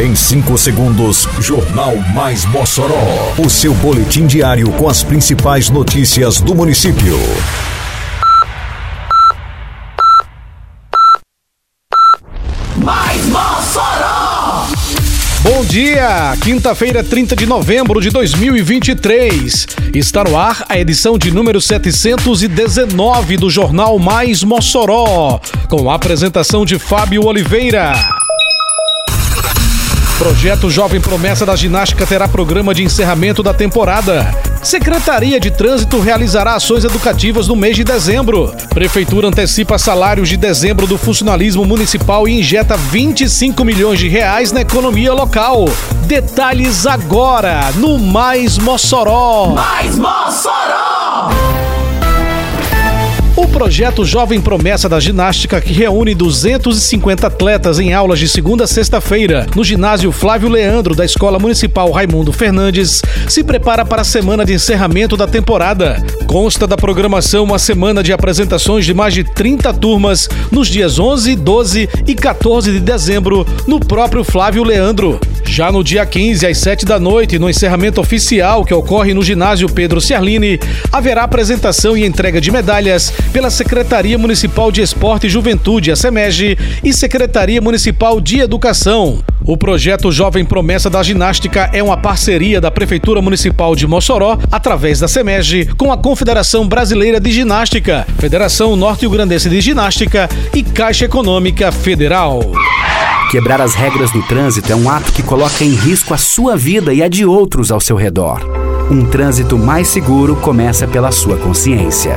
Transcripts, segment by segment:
Em 5 segundos, Jornal Mais Mossoró. O seu boletim diário com as principais notícias do município. Mais Mossoró! Bom dia! Quinta-feira, 30 de novembro de 2023. Está no ar a edição de número 719 do Jornal Mais Mossoró, com a apresentação de Fábio Oliveira. Projeto Jovem Promessa da Ginástica terá programa de encerramento da temporada. Secretaria de Trânsito realizará ações educativas no mês de dezembro. Prefeitura antecipa salários de dezembro do funcionalismo municipal e injeta 25 milhões de reais na economia local. Detalhes agora no Mais Mossoró. Mais Mossoró! Projeto Jovem Promessa da Ginástica, que reúne 250 atletas em aulas de segunda a sexta-feira no ginásio Flávio Leandro da Escola Municipal Raimundo Fernandes, se prepara para a semana de encerramento da temporada. Consta da programação uma semana de apresentações de mais de 30 turmas nos dias 11, 12 e 14 de dezembro no próprio Flávio Leandro. Já no dia 15, às 7 da noite, no encerramento oficial que ocorre no ginásio Pedro Ciarline, haverá apresentação e entrega de medalhas pela Secretaria Municipal de Esporte e Juventude, a SEMEG, e Secretaria Municipal de Educação. O projeto Jovem Promessa da Ginástica é uma parceria da Prefeitura Municipal de Mossoró, através da SEMEG, com a Confederação Brasileira de Ginástica, Federação Norte-Grandense de Ginástica e Caixa Econômica Federal. Quebrar as regras do trânsito é um ato que coloca em risco a sua vida e a de outros ao seu redor. Um trânsito mais seguro começa pela sua consciência.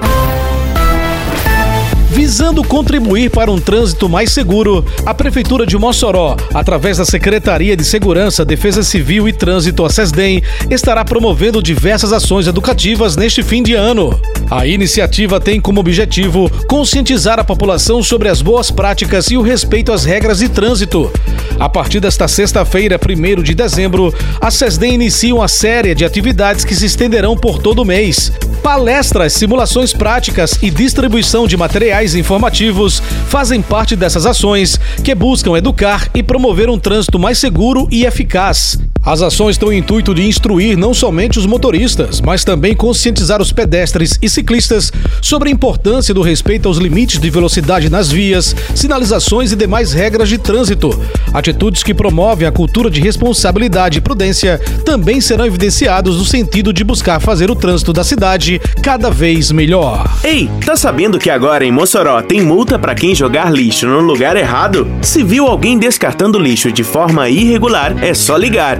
Visando contribuir para um trânsito mais seguro, a Prefeitura de Mossoró, através da Secretaria de Segurança, Defesa Civil e Trânsito, a SESDEM, estará promovendo diversas ações educativas neste fim de ano. A iniciativa tem como objetivo conscientizar a população sobre as boas práticas e o respeito às regras de trânsito. A partir desta sexta-feira, 1 de dezembro, a SESDEM inicia uma série de atividades que se estenderão por todo o mês. Palestras, simulações práticas e distribuição de materiais informativos fazem parte dessas ações que buscam educar e promover um trânsito mais seguro e eficaz. As ações têm o intuito de instruir não somente os motoristas, mas também conscientizar os pedestres e ciclistas sobre a importância do respeito aos limites de velocidade nas vias, sinalizações e demais regras de trânsito. Atitudes que promovem a cultura de responsabilidade e prudência também serão evidenciados no sentido de buscar fazer o trânsito da cidade cada vez melhor. Ei, tá sabendo que agora em Mossoró tem multa para quem jogar lixo no lugar errado? Se viu alguém descartando lixo de forma irregular, é só ligar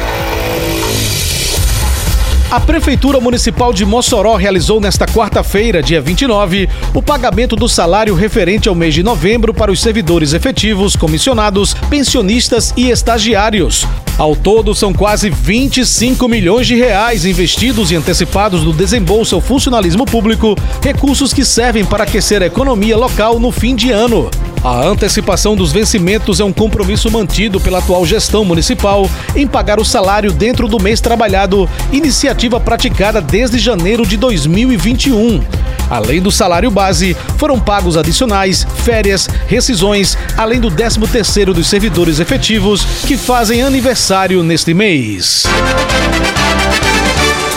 A Prefeitura Municipal de Mossoró realizou nesta quarta-feira, dia 29, o pagamento do salário referente ao mês de novembro para os servidores efetivos, comissionados, pensionistas e estagiários. Ao todo, são quase 25 milhões de reais investidos e antecipados no desembolso ao funcionalismo público, recursos que servem para aquecer a economia local no fim de ano. A antecipação dos vencimentos é um compromisso mantido pela atual gestão municipal em pagar o salário dentro do mês trabalhado, iniciativa praticada desde janeiro de 2021. Além do salário base, foram pagos adicionais, férias, rescisões, além do 13º dos servidores efetivos que fazem aniversário neste mês.